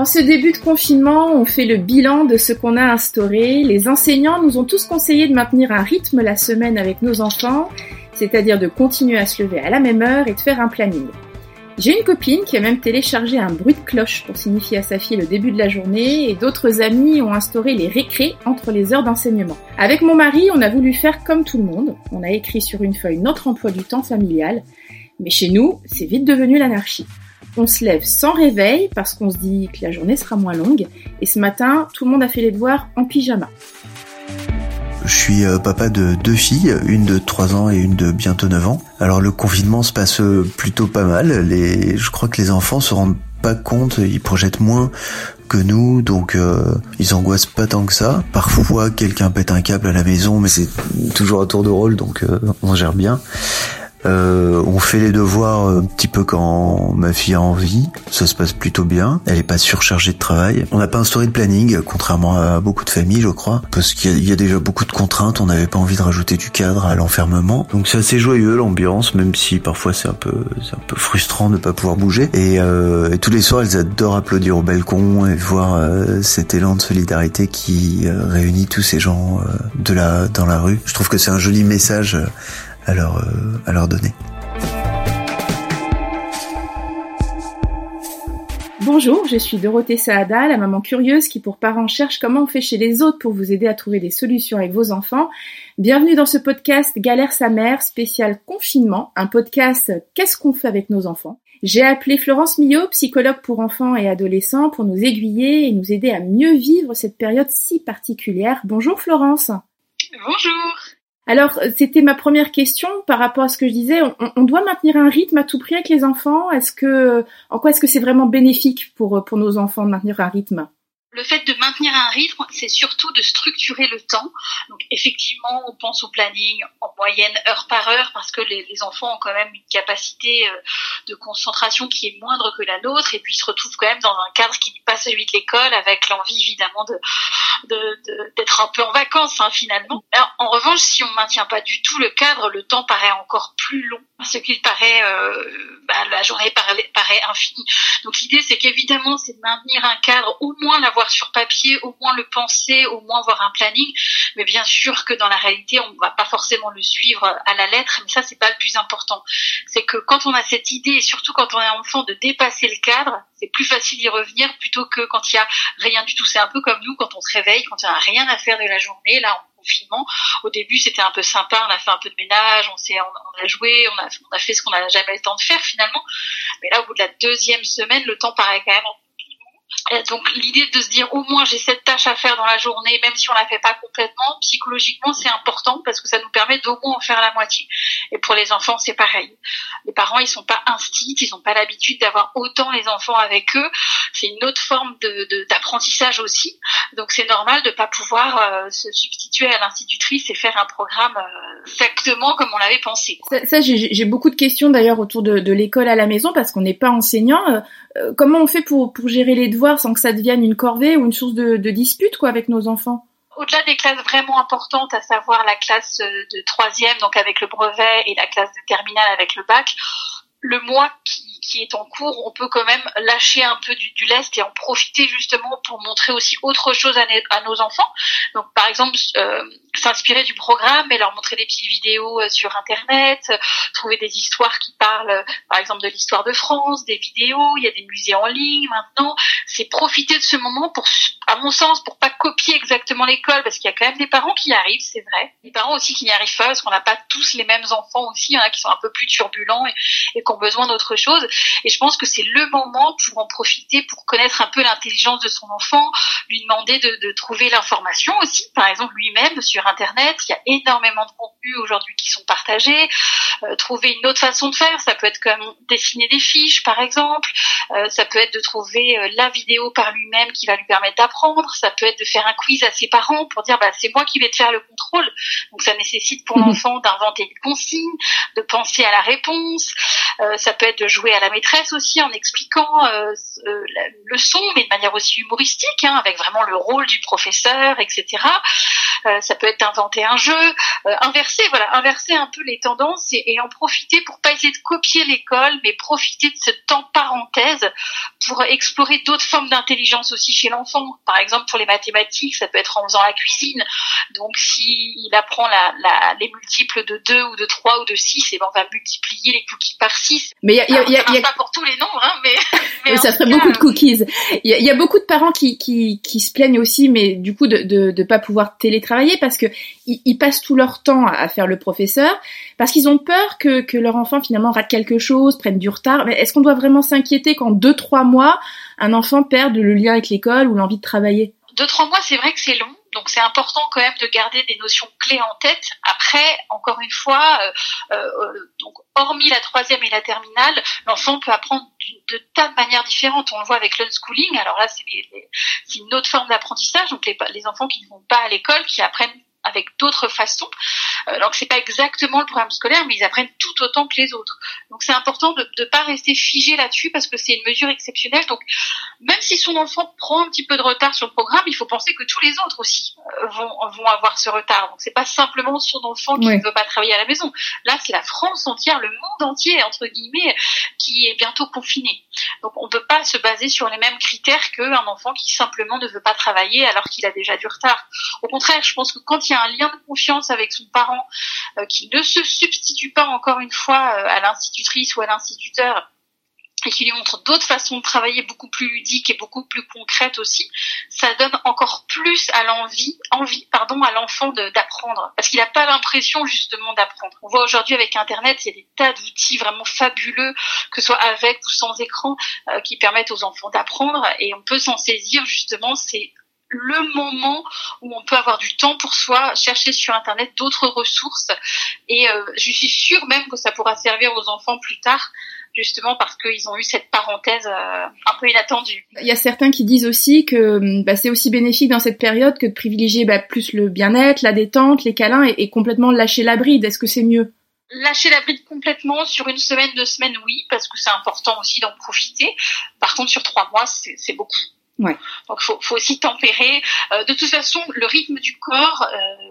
En ce début de confinement, on fait le bilan de ce qu'on a instauré. Les enseignants nous ont tous conseillé de maintenir un rythme la semaine avec nos enfants, c'est-à-dire de continuer à se lever à la même heure et de faire un planning. J'ai une copine qui a même téléchargé un bruit de cloche pour signifier à sa fille le début de la journée et d'autres amis ont instauré les récrés entre les heures d'enseignement. Avec mon mari, on a voulu faire comme tout le monde. On a écrit sur une feuille notre emploi du temps familial. Mais chez nous, c'est vite devenu l'anarchie. On se lève sans réveil parce qu'on se dit que la journée sera moins longue. Et ce matin, tout le monde a fait les devoirs en pyjama. Je suis euh, papa de deux filles, une de 3 ans et une de bientôt 9 ans. Alors le confinement se passe euh, plutôt pas mal. Je crois que les enfants se rendent pas compte, ils projettent moins que nous, donc euh, ils angoissent pas tant que ça. Parfois quelqu'un pète un câble à la maison, mais c'est toujours à tour de rôle, donc on gère bien. Euh, on fait les devoirs un petit peu quand ma fille a envie. Ça se passe plutôt bien. Elle est pas surchargée de travail. On n'a pas instauré de planning, contrairement à beaucoup de familles, je crois, parce qu'il y, a déjà beaucoup de contraintes. On n'avait pas envie de rajouter du cadre à l'enfermement. Donc c'est assez joyeux l'ambiance, même si parfois c'est un peu, c'est un peu frustrant de pas pouvoir bouger. Et, euh, tous les soirs, elles adorent applaudir au balcon et voir euh, cet élan de solidarité qui euh, réunit tous ces gens de la dans la rue. Je trouve que c'est un joli message à leur, euh, à leur donner. Bonjour, je suis Dorothée Saada, la maman curieuse qui pour parents cherche comment on fait chez les autres pour vous aider à trouver des solutions avec vos enfants. Bienvenue dans ce podcast Galère sa mère spécial confinement, un podcast Qu'est-ce qu'on fait avec nos enfants? J'ai appelé Florence Millot, psychologue pour enfants et adolescents, pour nous aiguiller et nous aider à mieux vivre cette période si particulière. Bonjour Florence. Bonjour. Alors, c'était ma première question par rapport à ce que je disais. On, doit maintenir un rythme à tout prix avec les enfants. Est-ce que, en quoi est-ce que c'est vraiment bénéfique pour pour nos enfants de maintenir un rythme? Le fait de maintenir un rythme, c'est surtout de structurer le temps. Donc effectivement, on pense au planning en moyenne heure par heure parce que les, enfants ont quand même une capacité euh, de concentration qui est moindre que la nôtre et puis ils se retrouvent quand même dans un cadre qui n'est pas celui de l'école avec l'envie évidemment de d'être un peu en vacances hein, finalement. en revanche, si on maintient pas du tout le cadre, le temps paraît encore plus long ce qu'il paraît, euh, bah, la journée paraît infinie. Donc l'idée, c'est qu'évidemment, c'est de maintenir un cadre, au moins l'avoir sur papier, au moins le penser, au moins avoir un planning. Mais bien sûr que dans la réalité, on ne va pas forcément le suivre à la lettre. Mais ça, c'est pas le plus important. C'est que quand on a cette idée, et surtout quand on est enfant, de dépasser le cadre, c'est plus facile d'y revenir plutôt que quand il y a rien du tout. C'est un peu comme nous quand on se réveille, quand il n'y a rien à faire de la journée. Là, confinement. Au début, c'était un peu sympa, on a fait un peu de ménage, on s'est, on, a joué, on a, on a fait ce qu'on n'a jamais le temps de faire finalement. Mais là, au bout de la deuxième semaine, le temps paraît quand même donc l'idée de se dire au moins j'ai cette tâche à faire dans la journée, même si on la fait pas complètement, psychologiquement c'est important parce que ça nous permet d'au moins en faire la moitié. Et pour les enfants c'est pareil. Les parents ils sont pas instits, ils ont pas l'habitude d'avoir autant les enfants avec eux. C'est une autre forme d'apprentissage aussi. Donc c'est normal de pas pouvoir euh, se substituer à l'institutrice et faire un programme euh, exactement comme on l'avait pensé. Ça, j'ai beaucoup de questions d'ailleurs autour de, de l'école à la maison parce qu'on n'est pas enseignant. Euh, euh, comment on fait pour, pour gérer les devoirs sans que ça devienne une corvée ou une source de, de dispute quoi avec nos enfants? Au-delà des classes vraiment importantes, à savoir la classe de troisième, donc avec le brevet, et la classe de terminale avec le bac, le mois qui qui est en cours, on peut quand même lâcher un peu du, du lest et en profiter justement pour montrer aussi autre chose à, nos enfants. Donc par exemple, euh, s'inspirer du programme et leur montrer des petites vidéos euh, sur Internet, euh, trouver des histoires qui parlent par exemple de l'histoire de France, des vidéos, il y a des musées en ligne maintenant. C'est profiter de ce moment pour, à mon sens, pour pas copier exactement l'école parce qu'il y a quand même des parents qui y arrivent, c'est vrai. Des parents aussi qui n'y arrivent pas parce qu'on n'a pas tous les mêmes enfants aussi, a qui sont un peu plus turbulents et, et qui ont besoin d'autre chose. Et je pense que c'est le moment pour en profiter, pour connaître un peu l'intelligence de son enfant, lui demander de, de trouver l'information aussi, par exemple lui-même sur Internet. Il y a énormément de contenus aujourd'hui qui sont partagés. Euh, trouver une autre façon de faire, ça peut être comme dessiner des fiches, par exemple. Euh, ça peut être de trouver euh, la vidéo par lui-même qui va lui permettre d'apprendre. Ça peut être de faire un quiz à ses parents pour dire bah, c'est moi qui vais te faire le contrôle. Donc ça nécessite pour mmh. l'enfant d'inventer une consigne, de penser à la réponse. ça peut être de jouer à la maîtresse aussi en expliquant euh, le son, mais de manière aussi humoristique, hein, avec vraiment le rôle du professeur, etc. ça peut être inventer un jeu, inverser, voilà, inverser un peu les tendances et, et en profiter pour pas essayer de copier l'école, mais profiter de ce temps parenthèse pour explorer d'autres formes d'intelligence aussi chez l'enfant. Par exemple, pour les mathématiques, ça peut être en faisant la cuisine. Donc, s'il apprend la, la, les multiples de 2 ou de 3 ou de 6, et ben on va multiplier les cookies par 6. Mais il y a, y a, y a, pas pour tous les nombres, hein, mais, mais ça ferait beaucoup de cookies. Il y, a, beaucoup de parents qui, qui, qui se plaignent aussi, mais du coup de de, de pas pouvoir télétravailler parce que ils, ils passent tout leur temps à faire le professeur parce qu'ils ont peur que, que leur enfant finalement rate quelque chose, prenne du retard. Mais est-ce qu'on doit vraiment s'inquiéter qu'en deux trois mois un enfant perde le lien avec l'école ou l'envie de travailler? Deux trois mois, c'est vrai que c'est long. Donc c'est important quand même de garder des notions clés en tête. Après, encore une fois, euh, euh, donc hormis la troisième et la terminale, l'enfant peut apprendre de, tas de manières différentes. On le voit avec l'unschooling. Alors là, c'est une autre forme d'apprentissage. Donc les, les enfants qui ne vont pas à l'école, qui apprennent avec d'autres façons. Euh, donc c'est pas exactement le programme scolaire, mais ils apprennent tout autant que les autres. Donc c'est important de ne pas rester figé là-dessus parce que c'est une mesure exceptionnelle. Donc même si son enfant prend un petit peu de retard sur le programme, il faut penser que tous les autres aussi euh, vont, vont avoir ce retard. Donc c'est pas simplement son enfant qui ne veut pas travailler à la maison. Là c'est la France entière, le monde entier entre guillemets, qui est bientôt confiné. Donc on peut pas se baser sur les mêmes critères qu'un enfant qui simplement ne veut pas travailler alors qu'il a déjà du retard. Au contraire, je pense que quand il y a un lien de confiance avec son parent euh, qui ne se substitue pas encore une fois euh, à l'institutrice ou à l'instituteur et qui lui montre d'autres façons de travailler beaucoup plus ludiques et beaucoup plus concrètes aussi, ça donne encore plus à l'envie, envie, pardon, à l'enfant d'apprendre, parce qu'il n'a pas l'impression justement d'apprendre. On voit aujourd'hui avec Internet, il y a des tas d'outils vraiment fabuleux, que ce soit avec ou sans écran, euh, qui permettent aux enfants d'apprendre, et on peut s'en saisir justement. C'est le moment où on peut avoir du temps pour soi, chercher sur Internet d'autres ressources. Et euh, je suis sûre même que ça pourra servir aux enfants plus tard justement parce qu'ils ont eu cette parenthèse euh, un peu inattendue. Il y a certains qui disent aussi que hum, bah, c'est aussi bénéfique dans cette période que de privilégier bah, plus le bien-être, la détente, les câlins et, et complètement lâcher la bride. Est-ce que c'est mieux? Lâcher la bride complètement sur une semaine, deux semaines, oui, parce que c'est important aussi d'en profiter. Par contre, sur trois mois, c'est beaucoup. Donc faut, faut aussi tempérer. Euh, de toute façon, le rythme du corps, euh,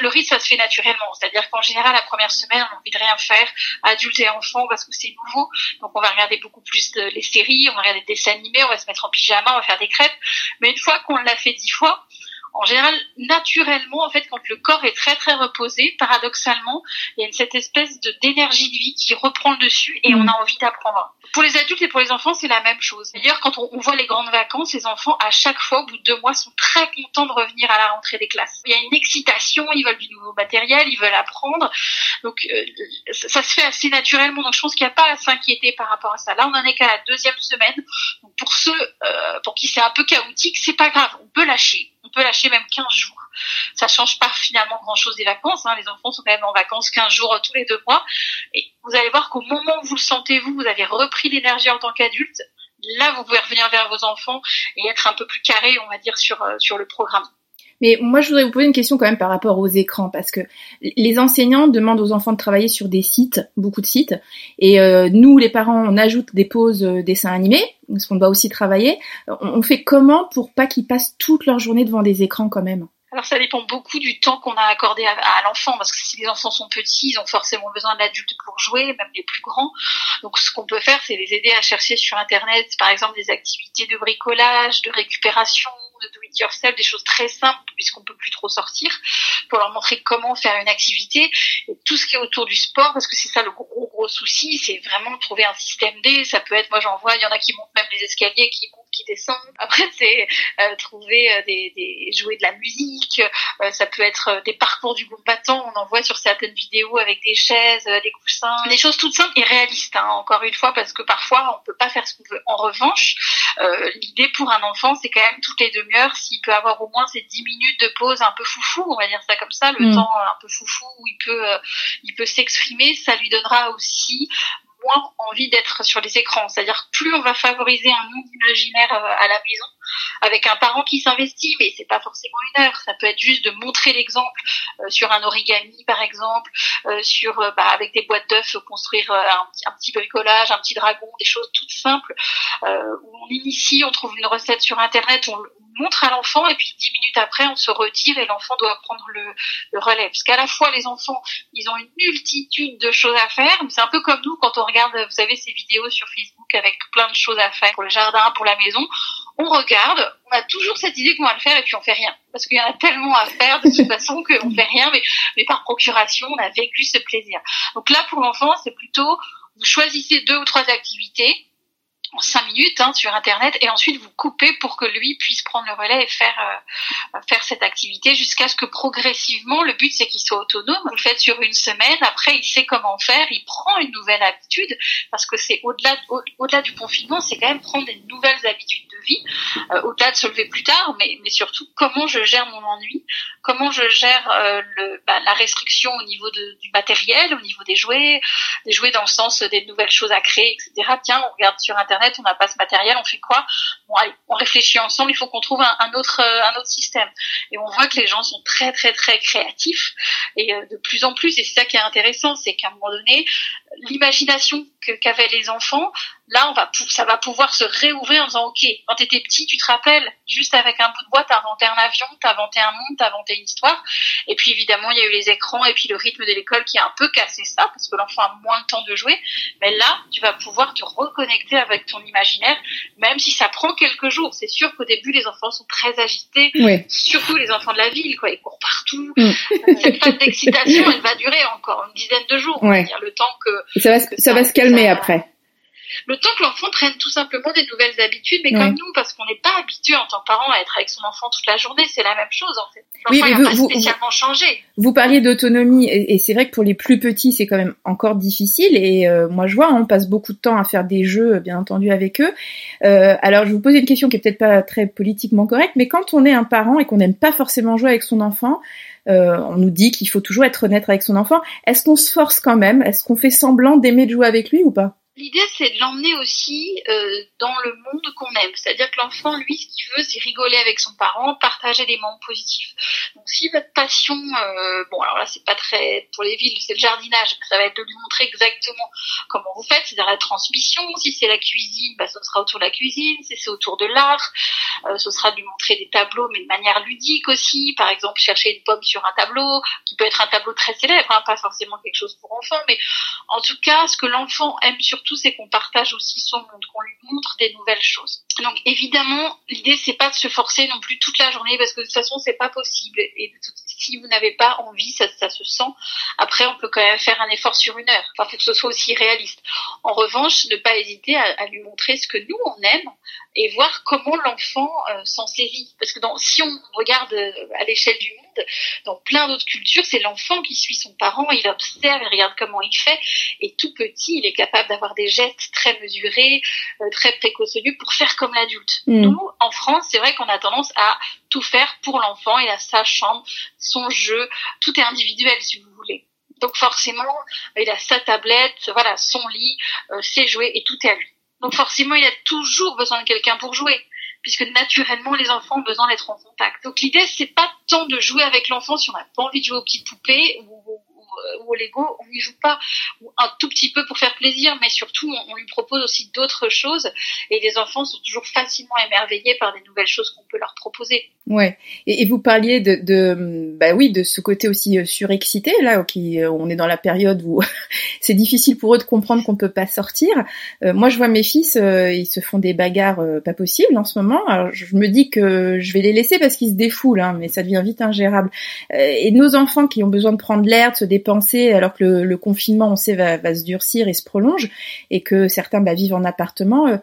le rythme ça se fait naturellement. C'est-à-dire qu'en général, la première semaine, on a envie de rien faire, adultes et enfants, parce que c'est nouveau. Donc on va regarder beaucoup plus de, les séries, on va regarder des dessins animés, on va se mettre en pyjama, on va faire des crêpes. Mais une fois qu'on l'a fait dix fois, en général, naturellement, en fait, quand le corps est très très reposé, paradoxalement, il y a cette espèce de d'énergie de vie qui reprend le dessus et on a envie d'apprendre. Pour les adultes et pour les enfants, c'est la même chose. D'ailleurs, quand on, voit les grandes vacances, les enfants, à chaque fois, au bout de deux mois, sont très contents de revenir à la rentrée des classes. Il y a une excitation, ils veulent du nouveau matériel, ils veulent apprendre. Donc, euh, ça se fait assez naturellement. Donc, je pense qu'il n'y a pas à s'inquiéter par rapport à ça. Là, on en est qu'à la deuxième semaine. Donc, pour ceux euh, pour qui c'est un peu chaotique, c'est pas grave. On peut lâcher on peut lâcher même 15 jours. Ça change pas finalement grand chose des vacances. Hein. Les enfants sont quand même en vacances 15 jours tous les deux mois. Et vous allez voir qu'au moment où vous le sentez vous, vous avez repris l'énergie en tant qu'adulte. Là, vous pouvez revenir vers vos enfants et être un peu plus carré, on va dire, sur, euh, sur le programme. Mais moi, je voudrais vous poser une question quand même par rapport aux écrans, parce que les enseignants demandent aux enfants de travailler sur des sites, beaucoup de sites, et euh, nous, les parents, on ajoute des pauses euh, dessins animés, parce qu'on doit aussi travailler. On fait comment pour pas qu'ils passent toute leur journée devant des écrans quand même? Alors ça dépend beaucoup du temps qu'on a accordé à, l'enfant, parce que si les enfants sont petits, ils ont forcément besoin de l'adulte pour jouer, même les plus grands. Donc ce qu'on peut faire, c'est les aider à chercher sur Internet, par exemple, des activités de bricolage, de récupération, de do it yourself, des choses très simples puisqu'on peut plus trop sortir, pour leur montrer comment faire une activité et tout ce qui est autour du sport parce que c'est ça le gros gros souci, c'est vraiment trouver un système D. Ça peut être, moi j'en vois, il y en a qui montent même les escaliers, qui montent, qui descendent. Après c'est euh, trouver euh, des, des jouer de la musique, euh, ça peut être des parcours du combattant. On en voit sur certaines vidéos avec des chaises, des coussins, des choses toutes simples et réalistes. Hein, encore une fois parce que parfois on peut pas faire ce qu'on veut. En revanche, l'idée pour un enfant c'est quand même toutes les deux s'il peut avoir au moins ces 10 minutes de pause un peu foufou, on va dire ça comme ça, le mm. temps un peu foufou où il peut, euh, il peut s'exprimer, ça lui donnera aussi moins envie d'être sur les écrans. C'est-à-dire plus on va favoriser un monde imaginaire euh, à la maison, avec un parent qui s'investit, mais c'est pas forcément une heure. Ça peut être juste de montrer l'exemple sur un origami, par exemple, sur bah, avec des boîtes d'œufs construire un, un, petit bricolage, un petit dragon, des choses toutes simples où on initie, on trouve une recette sur internet, on, montre à l'enfant et puis dix minutes après on se retire et l'enfant doit prendre le, le relais. Parce qu'à la fois les enfants ils ont une multitude de choses à faire. C'est un peu comme nous quand on regarde vous savez ces vidéos sur Facebook avec plein de choses à faire pour le jardin pour la maison on regarde on a toujours cette idée qu'on va le faire et puis on fait rien. Parce qu'il y en a tellement à faire de toute façon qu'on fait rien mais mais par procuration on a vécu ce plaisir. Donc là pour l'enfant c'est plutôt vous choisissez deux ou trois activités en cinq minutes hein, sur internet et ensuite vous coupez pour que lui puisse prendre le relais et faire euh, faire cette activité jusqu'à ce que progressivement le but c'est qu'il soit autonome. Vous le faites sur une semaine. Après il sait comment faire. Il prend une nouvelle habitude parce que c'est au-delà au-delà du confinement c'est quand même prendre des nouvelles habitudes de vie euh, au-delà de se lever plus tard mais mais surtout comment je gère mon ennui? Comment je gère euh, le, bah, la restriction au niveau de, du matériel au niveau des jouets des jouets dans le sens des nouvelles choses à créer etc tiens on regarde sur internet on n'a pas ce matériel, on fait quoi? On réfléchit ensemble, il faut qu'on trouve un, autre euh, un autre système. Et on voit que les gens sont très très très créatifs et euh, de plus en plus. Et c'est ça qui est intéressant, c'est qu'à un moment donné, l'imagination qu'avaient les enfants, là, on va, ça va pouvoir se réouvrir en disant, OK, quand tu étais petit, tu te rappelles, juste avec un bout de bois, t'as inventé un avion, t'as inventé un monde, t'as inventé une histoire. Et puis, évidemment, il y a eu les écrans et puis le rythme de l'école qui a un peu cassé ça, parce que l'enfant a moins de temps de jouer. Mais là, tu vas pouvoir te reconnecter avec ton imaginaire, même si ça prend quelques jours. C'est sûr qu'au début, les enfants sont très agités, surtout les enfants de la ville, quoi. Ils courent partout. Mm. Cette phase d'excitation, elle va durer encore une dizaine de jours. Ouais. dire, le temps que... Ça va, ça va se calmer après le temps que l'enfant prenne tout simplement des nouvelles habitudes, mais comme nous, parce qu'on n'est pas habitué en tant que parent à être avec son enfant toute la journée, c'est la même chose en fait. L'enfant oui, n'a pas spécialement changé. Vous parliez d'autonomie, et, c'est vrai que pour les plus petits, c'est quand même encore difficile. Et euh, moi, je vois, on passe beaucoup de temps à faire des jeux, bien entendu, avec eux. Euh, alors, je vous poser une question qui est peut-être pas très politiquement correcte, mais quand on est un parent et qu'on n'aime pas forcément jouer avec son enfant, euh, on nous dit qu'il faut toujours être honnête avec son enfant. Est-ce qu'on se force quand même? Est-ce qu'on fait semblant d'aimer de jouer avec lui ou pas? L'idée, c'est de l'emmener aussi euh, dans le monde qu'on aime. C'est-à-dire que l'enfant, lui, ce qu'il veut, c'est rigoler avec son parent, partager des moments positifs. Donc, si votre passion, euh, bon, alors là, c'est pas très pour les villes, c'est le jardinage. Ça va être de lui montrer exactement comment vous faites, c'est-à-dire la transmission. Si c'est la cuisine, bah, ce sera autour de la cuisine. Si c'est autour de l'art, euh, ce sera de lui montrer des tableaux, mais de manière ludique aussi. Par exemple, chercher une pomme sur un tableau, qui peut être un tableau très célèbre, hein, pas forcément quelque chose pour enfants, mais en tout cas, ce que l'enfant aime surtout c'est qu'on partage aussi son monde, qu'on lui montre des nouvelles choses. Donc évidemment, l'idée c'est pas de se forcer non plus toute la journée parce que de toute façon c'est pas possible. Et si vous n'avez pas envie, ça, se sent. Après, on peut quand même faire un effort sur une heure. Enfin, faut que ce soit aussi réaliste. En revanche, ne pas hésiter à, lui montrer ce que nous on aime et voir comment l'enfant euh, s'en sévit. Parce que si on regarde euh, à l'échelle du monde dans plein d'autres cultures, c'est l'enfant qui suit son parent, il observe, il regarde comment il fait, et tout petit, il est capable d'avoir des gestes très mesurés, euh, très précautionneux pour faire comme l'adulte. Mm. Nous, en France, c'est vrai qu'on a tendance à tout faire pour l'enfant, il a sa chambre, son jeu, tout est individuel si vous voulez. Donc forcément, il a sa tablette, voilà, son lit, euh, ses jouets et tout est à lui. Donc forcément, il a toujours besoin de quelqu'un pour jouer puisque naturellement les enfants ont besoin d'être en contact. Donc l'idée c'est pas tant de jouer avec l'enfant si on n'a pas envie de jouer aux petites poupées ou, ou au Lego, on n'y joue pas, un tout petit peu pour faire plaisir, mais surtout on, lui propose aussi d'autres choses et les enfants sont toujours facilement émerveillés par des nouvelles choses qu'on peut leur proposer. Ouais. Et, vous parliez de, bah oui, de ce côté aussi euh, surexcité là, qui euh, on est dans la période où c'est difficile pour eux de comprendre qu'on peut pas sortir. Euh, moi, je vois mes fils, ils se font des bagarres pas possibles en ce moment. Je me dis que je vais les laisser parce qu'ils se défoulent, hein, mais ça devient vite ingérable. et nos enfants qui ont besoin de prendre l'air, de se dépenser, alors que le, confinement, on sait, va, se durcir et se prolonge, et que certains bah, vivent en appartement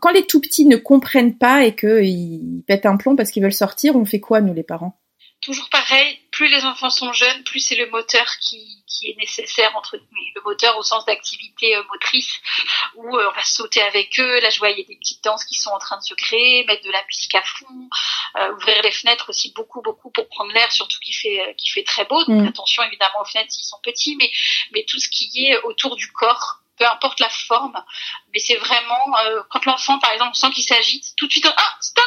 quand, les tout petits ne comprennent pas et qu'ils pètent un plomb parce qu'ils veulent sortir, on fait quoi, nous, les parents? Toujours pareil, plus les enfants sont jeunes, plus c'est le moteur qui, qui est nécessaire entre le moteur au sens d'activité euh, motrice où euh, on va sauter avec eux. Là, je vois il y a des petites danses qui sont en train de se créer, mettre de la musique à fond, euh, ouvrir les fenêtres aussi beaucoup beaucoup pour prendre l'air, surtout qu'il fait qu'il fait très beau. Donc mm. attention évidemment aux fenêtres s'ils sont petits, mais mais tout ce qui est autour du corps peu importe la forme, mais c'est vraiment euh, quand l'enfant, par exemple, sent qu'il s'agite, tout de suite, ah, stop,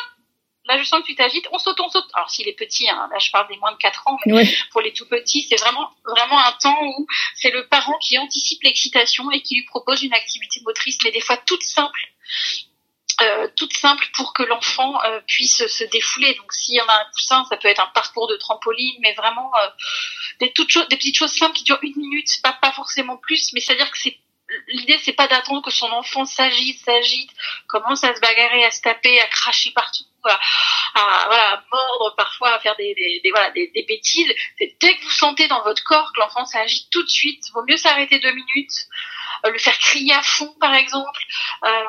là je sens que tu t'agites, on saute, on saute. Alors s'il est petit, hein, là je parle des moins de 4 ans, mais pour les tout petits, c'est vraiment vraiment un temps où c'est le parent qui anticipe l'excitation et qui lui propose une activité motrice, mais des fois toute simple. Euh, toute simple pour que l'enfant euh, puisse se défouler. Donc s'il y en a un coussin, ça peut être un parcours de trampoline, mais vraiment euh, des, toutes des petites choses simples qui durent une minute, pas, pas forcément plus, mais c'est-à-dire que c'est l'idée c'est pas d'attendre que son enfant s'agite, s'agite, commence à se bagarrer, à se taper, à cracher partout, à, voilà, mordre parfois, à faire des, des, voilà, des, des bêtises. Dès que vous sentez dans votre corps que l'enfant s'agite tout de suite, vaut mieux s'arrêter deux minutes, euh, le faire crier à fond par exemple. Euh,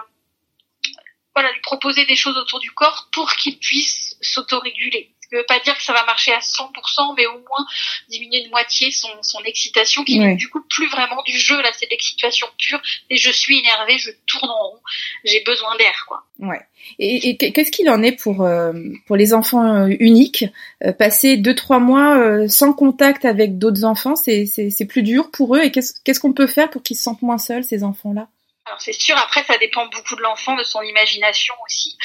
voilà, lui proposer des choses autour du corps pour qu'il puisse s'autoréguler ne veut pas dire que ça va marcher à 100%, mais au moins diminuer de moitié son, son excitation, qui n'est du coup plus vraiment du jeu. Là, c'est l'excitation pure. Et je suis énervée, je tourne en rond, j'ai besoin d'air, quoi. Ouais. Et, qu'est-ce qu'il en est pour euh, pour les enfants euh, uniques? Euh, Passer deux trois mois sans contact avec d'autres enfants, c'est c'est plus dur pour eux. Et qu'est-ce qu'est-ce qu'on peut faire pour qu'ils se sentent moins seuls ces enfants là alors c'est sûr, après ça dépend beaucoup de l'enfant, de son imagination aussi,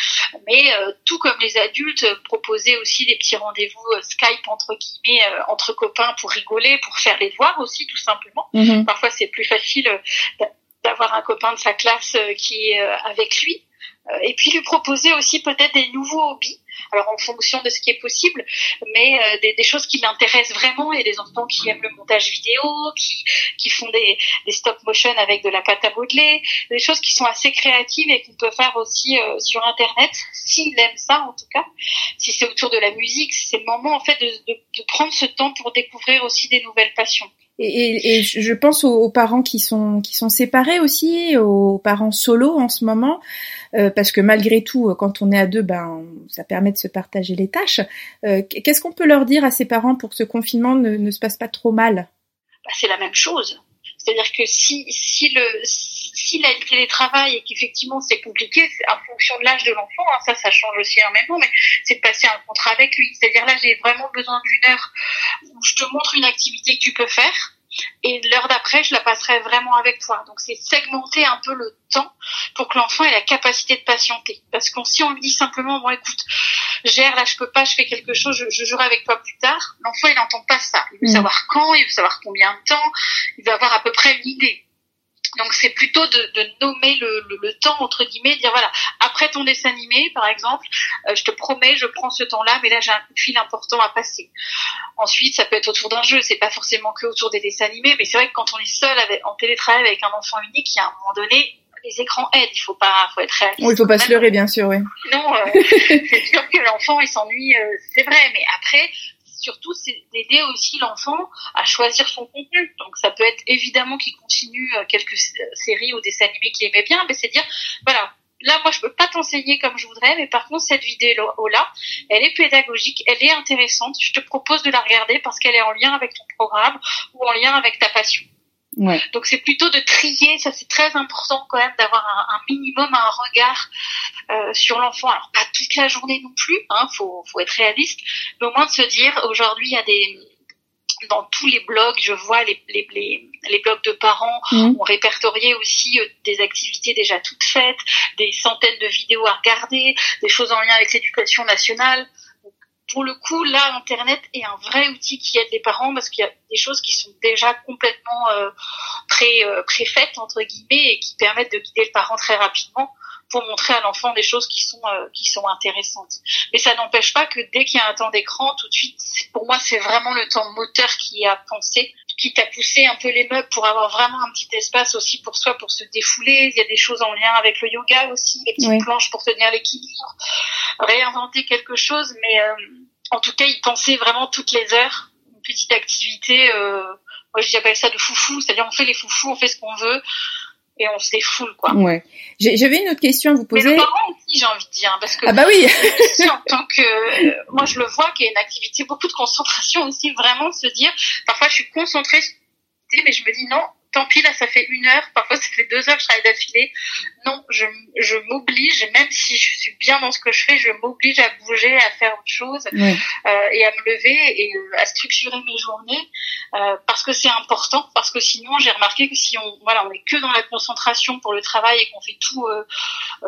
mais euh, tout comme les adultes, euh, proposer aussi des petits rendez-vous euh, Skype entre guillemets, entre copains pour rigoler, pour faire les devoirs aussi tout simplement. Mhm. Parfois c'est plus facile d'avoir un copain de sa classe qui est avec lui. et puis lui proposer aussi peut-être des nouveaux hobbies alors en fonction de ce qui est possible, mais euh, des, choses qui l'intéressent vraiment. Il y a des enfants qui aiment le montage vidéo, qui, qui font des, stop motion avec de la pâte à modeler, des choses qui sont assez créatives et qu'on peut faire aussi euh, sur Internet, s'il aime ça en tout cas. Si c'est autour de la musique, c'est le moment en fait de, prendre ce temps pour découvrir aussi des nouvelles passions. Et, je pense aux, parents qui sont qui sont séparés aussi, aux parents solo en ce moment, euh, parce que malgré tout, quand on est à deux, ben ça permet de se partager les tâches. Euh, Qu'est-ce qu'on peut leur dire à ces parents pour que ce confinement ne, se passe pas trop mal? Bah, C'est la même chose. C'est-à-dire que si si le si la télétravail et qu'effectivement c'est compliqué, en fonction de l'âge de l'enfant, hein, ça ça change aussi énormément, mais c'est de passer un contrat avec lui. C'est-à-dire là j'ai vraiment besoin d'une heure où je te montre une activité que tu peux faire et l'heure d'après, je la passerai vraiment avec toi. Donc c'est segmenter un peu le temps pour que l'enfant ait la capacité de patienter. Parce que si on lui dit simplement, bon écoute, gère, là je peux pas, je fais quelque chose, je, je jouerai avec toi plus tard, l'enfant il n'entend pas ça. Il veut mm. savoir quand, il veut savoir combien de temps, il veut avoir à peu près une idée. Donc c'est plutôt de, de nommer le, le, temps entre guillemets, dire voilà après ton dessin animé par exemple, euh, je te promets je prends ce temps-là, mais là j'ai un coup de fil important à passer. Ensuite ça peut être autour d'un jeu, c'est pas forcément que autour des dessins animés, mais c'est vrai que quand on est seul avec, en télétravail avec un enfant unique, il y a un moment donné les écrans aident, il faut pas, faut être réaliste. Oui, il faut pas se leurrer, bien sûr, oui. Non, euh, c'est sûr que l'enfant il s'ennuie, euh, c'est vrai, mais après surtout, c'est d'aider aussi l'enfant à choisir son contenu. Donc, ça peut être évidemment qu'il continue euh, quelques séries ou dessins animés qu'il aimait bien, mais c'est dire, voilà, là, moi, je peux pas t'enseigner comme je voudrais, mais par contre, cette vidéo-là, elle est pédagogique, elle est intéressante. Je te propose de la regarder parce qu'elle est en lien avec ton programme ou en lien avec ta passion. Donc c'est plutôt de trier, ça c'est très important quand même d'avoir un, minimum, un regard euh, sur l'enfant. Alors pas toute la journée non plus, hein, faut, faut être réaliste, mais au moins de se dire aujourd'hui il y a des dans tous les blogs, je vois les, les, les, les blogs de parents mmh. ont répertorié aussi euh, des activités déjà toutes faites, des centaines de vidéos à regarder, des choses en lien avec l'éducation nationale pour le coup, là, Internet est un vrai outil qui aide les parents parce qu'il y a des choses qui sont déjà complètement euh, pré, euh, préfaites, entre guillemets, et qui permettent de guider le parent très rapidement pour montrer à l'enfant des choses qui sont euh, qui sont intéressantes. Mais ça n'empêche pas que dès qu'il y a un temps d'écran, tout de suite, pour moi, c'est vraiment le temps moteur qui est à penser quitte à pousser un peu les meubles pour avoir vraiment un petit espace aussi pour soi, pour se défouler. Il y a des choses en lien avec le yoga aussi, les petites planches pour tenir l'équilibre, réinventer quelque chose, mais euh, en tout cas, y penser vraiment toutes les heures. Une petite activité, euh, moi j'appelle ça de foufou, c'est-à-dire on fait les foufous, on fait ce qu'on veut et on se défoule quoi. Ouais. J'avais une autre question à vous poser. Mais les parents aussi, j'ai envie de dire, parce que ah bah oui. en tant que, moi je le vois qu'il y a une activité beaucoup de concentration aussi, vraiment de se dire, parfois je suis concentrée, mais je me dis non, tant pis là ça fait une heure, parfois ça fait deux heures que je travaille d'affilée. Non, je, je m'oblige, même si je suis bien dans ce que je fais, je m'oblige à bouger, à faire autre chose euh, et à me lever et euh, à structurer mes journées euh, parce que c'est important, parce que sinon j'ai remarqué que si on voilà on est que dans la concentration pour le travail et qu'on fait tout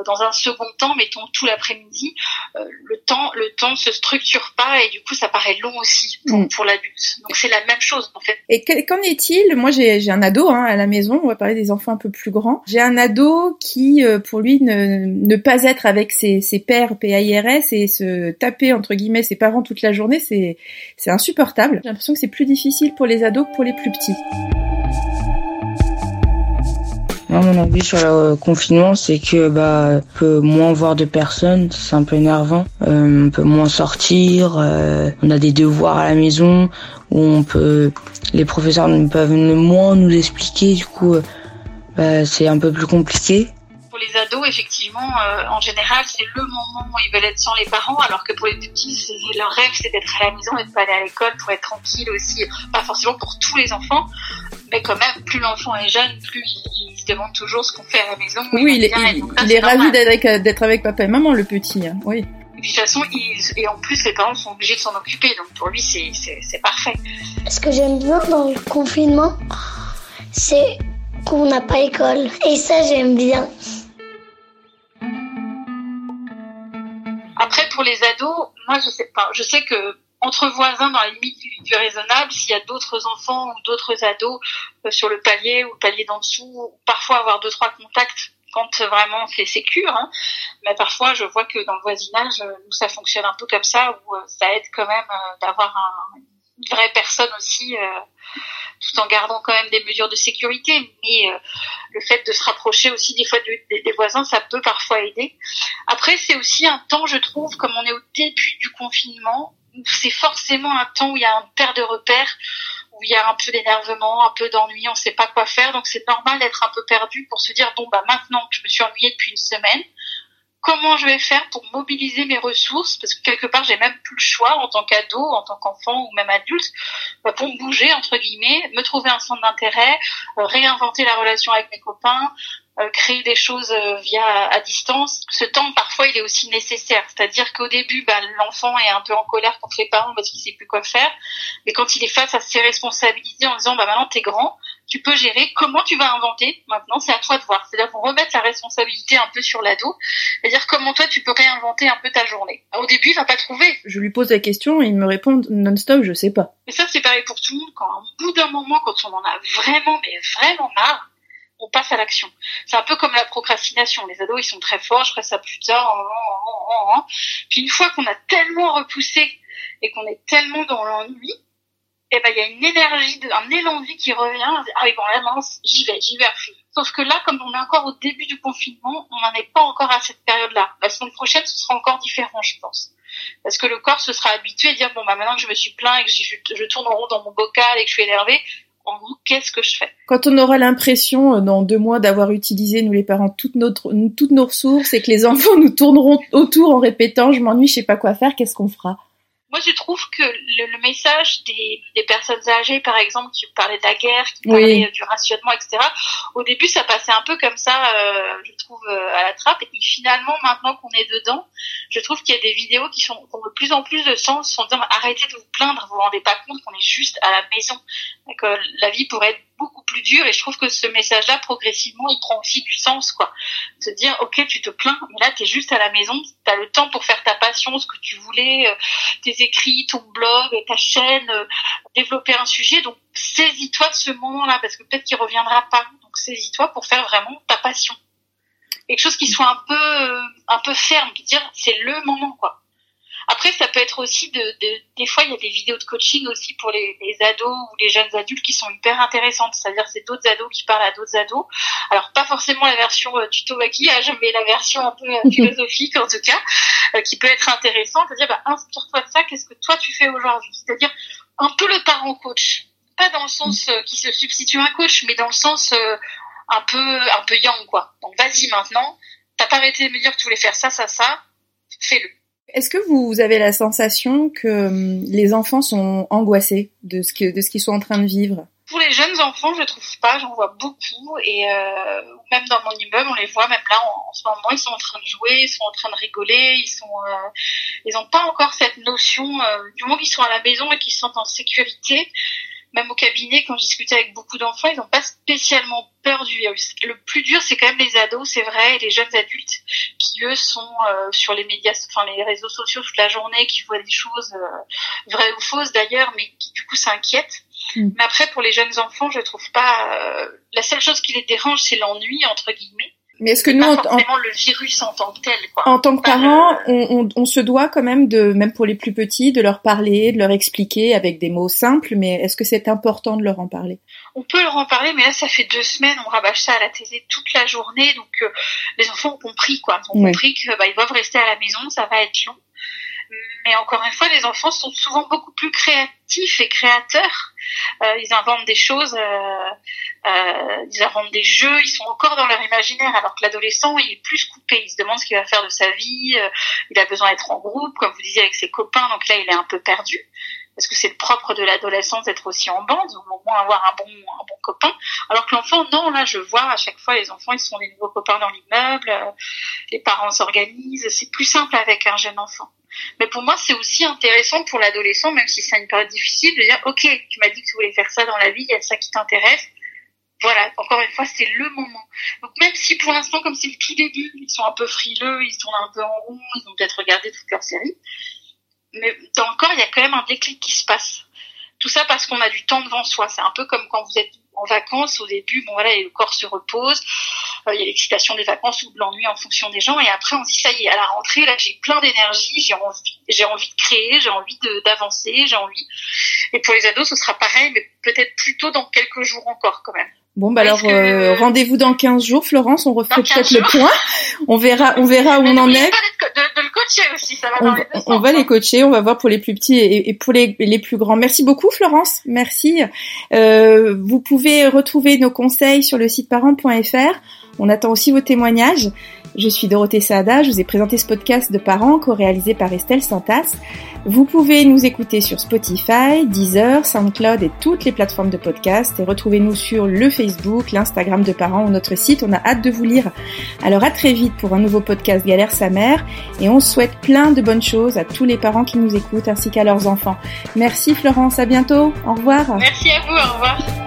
dans un second temps, mettons tout l'après-midi, le temps le temps se structure pas et du coup ça paraît long aussi pour, mm. pour l'adulte. Donc c'est la même chose en fait. Et qu'en est-il? Moi j'ai un ado hein, à la maison, on va parler des enfants un peu plus grands. J'ai un ado qui pour lui ne, pas être avec ses, pères PAIRS et se taper entre guillemets ses parents toute la journée, c'est insupportable. J'ai l'impression que c'est plus difficile pour les ados que pour les plus petits. Mon avis sur le confinement, c'est que bah, on peut moins voir de personnes, c'est un peu énervant. Euh, on peut moins sortir, euh, on a des devoirs à la maison où on peut, les professeurs ne peuvent moins nous expliquer. Du coup, euh, bah, c'est un peu plus compliqué pour les ados, effectivement, euh, en général, c'est le moment où ils veulent être sans les parents, alors que pour les petits, leur rêve, c'est d'être à la maison et de pas aller à l'école pour être tranquille aussi. Pas forcément pour tous les enfants, mais quand même, plus l'enfant est jeune, plus il, se demande toujours ce qu'on fait à la maison. Oui, il, est, ravi d'être avec, papa et maman, le petit. Hein. Oui. Et puis de toute façon, et en plus, les parents sont obligés de s'en occuper, donc pour lui, c'est parfait. Ce que j'aime bien dans le confinement, c'est qu'on n'a pas école. Et ça, j'aime bien. Après, pour les ados, moi, je sais pas. Je sais que entre voisins, dans la limite du, raisonnable, s'il y a d'autres enfants ou d'autres ados euh, sur le palier ou le palier d'en dessous, parfois avoir deux trois contacts quand vraiment c'est sécure. Hein. Mais parfois, je vois que dans le voisinage, euh, nous, ça fonctionne un peu comme ça, où euh, ça aide quand même d'avoir un, une vraie personne aussi tout en gardant quand même des mesures de sécurité. Mais euh, le fait de se rapprocher aussi des fois des, voisins, ça peut parfois aider. Après, c'est aussi un temps, je trouve, comme on est au début du confinement, c'est forcément un temps où il y a un père de repères, où il y a un peu d'énervement, un peu d'ennui, on ne sait pas quoi faire. Donc c'est normal d'être un peu perdu pour se dire bon bah maintenant que je me suis ennuyée depuis une semaine, comment je vais faire pour mobiliser mes ressources parce que quelque part j'ai même plus le choix en tant qu'ado, en tant qu'enfant ou même adulte bah, pour me bouger entre guillemets, me trouver un centre d'intérêt, euh, réinventer la relation avec mes copains, euh, créer des choses euh, via à distance. Ce temps parfois il est aussi nécessaire, c'est-à-dire qu'au début bah, l'enfant est un peu en colère contre les parents parce qu'il sait plus quoi faire, mais quand il est face à ses responsabilités en disant bah maintenant t'es grand, tu peux gérer. Comment tu vas inventer Maintenant, c'est à toi de voir. C'est-à-dire qu'on remettre la responsabilité un peu sur l'ado. C'est-à-dire comment toi, tu peux réinventer un peu ta journée. Au début, il va pas trouver. Je lui pose la question et il me répond non-stop, je sais pas. Et ça, c'est pareil pour tout le monde. Quand, au bout d'un moment, quand on en a vraiment, mais vraiment marre, on passe à l'action. C'est un peu comme la procrastination. Les ados, ils sont très forts, je ferai ça plus tard. Puis une fois qu'on a tellement repoussé et qu'on est tellement dans l'ennui, eh ben il y a une énergie, un élan de vie qui revient. Ah oui bon là mince, j'y vais, j'y vais à fond. Sauf que là, comme on est encore au début du confinement, on n'en est pas encore à cette période-là. La semaine prochaine, ce sera encore différent, je pense. Parce que le corps se sera habitué à dire bon bah maintenant que je me suis plaint et que je, tourne en rond dans mon bocal et que je suis énervé, en gros, qu'est-ce que je fais? Quand on aura l'impression euh, dans deux mois d'avoir utilisé nous les parents toutes notre toutes nos ressources et que les enfants nous tourneront autour en répétant je m'ennuie, je sais pas quoi faire, qu'est-ce qu'on fera? Moi, je trouve que le, le message des, des, personnes âgées, par exemple, qui parlaient de la guerre, qui parlaient du rationnement, etc., au début, ça passait un peu comme ça, euh, je trouve, euh, à la trappe. Et finalement, maintenant qu'on est dedans, je trouve qu'il y a des vidéos qui, sont, qui ont de plus en plus de sens, en disant arrêtez de vous plaindre, vous vous rendez pas compte qu'on est juste à la maison, que la vie pourrait être beaucoup plus dur et je trouve que ce message-là progressivement il prend aussi du sens quoi. Se dire ok tu te plains mais là tu es juste à la maison tu as le temps pour faire ta passion ce que tu voulais euh, tes écrits ton blog ta chaîne euh, développer un sujet. Donc saisis-toi de ce moment-là parce que peut-être qu'il reviendra pas. Donc saisis-toi pour faire vraiment ta passion. Quelque chose qui soit un peu euh, un peu ferme dire c'est le moment quoi après, ça peut être aussi de, de, des fois il y a des vidéos de coaching aussi pour les, les ados ou les jeunes adultes qui sont hyper intéressantes. C'est-à-dire c'est d'autres ados qui parlent à d'autres ados. Alors pas forcément la version euh, tuto maquillage, mais la version un peu euh, philosophique en tout cas, euh, qui peut être intéressante. C'est-à-dire bah, inspire-toi de ça. Qu'est-ce que toi tu fais aujourd'hui? C'est-à-dire un peu le parent coach, pas dans le sens qui se substitue à un coach, mais dans le sens un peu un peu young quoi. Donc vas-y maintenant. T'as pas arrêté de me dire que tu voulais faire ça, ça, ça. Fais-le. Est-ce que vous avez la sensation que hum, les enfants sont angoissés de ce qu'ils sont en train de vivre? Pour les jeunes enfants, je trouve pas, j'en vois beaucoup et euh, même dans mon immeuble, on les voit même là en, ce moment, ils sont en train de jouer, ils sont en train de rigoler, ils sont, euh, ils n'ont pas encore cette notion euh, du moment qu'ils sont à la maison et qu'ils sentent en sécurité. Même au cabinet, quand je discutais avec beaucoup d'enfants, ils n'ont pas spécialement peur du virus. Le plus dur, c'est quand même les ados, c'est vrai, et les jeunes adultes qui eux sont euh, sur les médias, enfin les réseaux sociaux toute la journée, qui voient des choses vraies ou fausses d'ailleurs, mais qui du coup s'inquiètent. Mm. Mais après, pour les jeunes enfants, je trouve pas. Euh, la seule chose qui les dérange, c'est l'ennui entre guillemets. Mais est-ce que nous, pas forcément le virus en tant que tel, quoi. En tant que parents, on, on, on, se doit quand même de, même pour les plus petits, de leur parler, de leur expliquer avec des mots simples. Mais est-ce que c'est important de leur en parler? On peut leur en parler, mais là, ça fait deux semaines, on rabâche ça à la télé toute la journée, donc euh, les enfants ont compris, quoi. Ils ont compris qu'ils bah, doivent rester à la maison, ça va être long. Mais encore une fois, les enfants sont souvent beaucoup plus créatifs et créateurs. Euh, ils inventent des choses, euh, euh, ils inventent des jeux, ils sont encore dans leur imaginaire, alors que l'adolescent, il est plus coupé. Il se demande ce qu'il va faire de sa vie, il a besoin d'être en groupe, comme vous disiez, avec ses copains, donc là, il est un peu perdu parce que c'est le propre de l'adolescence d'être aussi en bande, ou au moins avoir un bon, un bon copain? Alors que l'enfant, non, là, je vois à chaque fois, les enfants, ils sont des nouveaux copains dans l'immeuble, euh, les parents s'organisent, c'est plus simple avec un jeune enfant. Mais pour moi, c'est aussi intéressant pour l'adolescent, même si c'est une période difficile, de dire, OK, tu m'as dit que tu voulais faire ça dans la vie, il y a ça qui t'intéresse. Voilà, encore une fois, c'est le moment. Donc même si pour l'instant, comme c'est le tout début, ils sont un peu frileux, ils tournent un peu en rond, ils ont peut-être regardé toute leur série, mais dans le corps, il y a quand même un déclic qui se passe. Tout ça parce qu'on a du temps devant soi. C'est un peu comme quand vous êtes en vacances au début, bon voilà, le corps se repose, euh, il y a l'excitation des vacances ou de l'ennui en fonction des gens, et après on dit ça y est, à la rentrée là j'ai plein d'énergie, j'ai envie, j'ai envie de créer, j'ai envie d'avancer, j'ai envie. Et pour les ados ce sera pareil, mais peut-être plutôt dans quelques jours encore quand même. Bon, bah alors euh, rendez-vous dans 15 jours, Florence. On refait peut-être le point. On verra, on verra où on en est. De, de, le coacher aussi, ça va on, les on va les coacher. On va voir pour les plus petits et, et pour les, les, plus grands. Merci beaucoup, Florence. Merci. Euh, vous pouvez retrouver nos conseils sur le site parents.fr. On attend aussi vos témoignages. Je suis Dorothée Saada, je vous ai présenté ce podcast de parents co-réalisé par Estelle Santas. Vous pouvez nous écouter sur Spotify, Deezer, SoundCloud et toutes les plateformes de podcast et retrouvez-nous sur le Facebook, l'Instagram de parents ou notre site. On a hâte de vous lire. Alors à très vite pour un nouveau podcast Galère sa mère et on souhaite plein de bonnes choses à tous les parents qui nous écoutent ainsi qu'à leurs enfants. Merci Florence, à bientôt. Au revoir. Merci à vous, au revoir.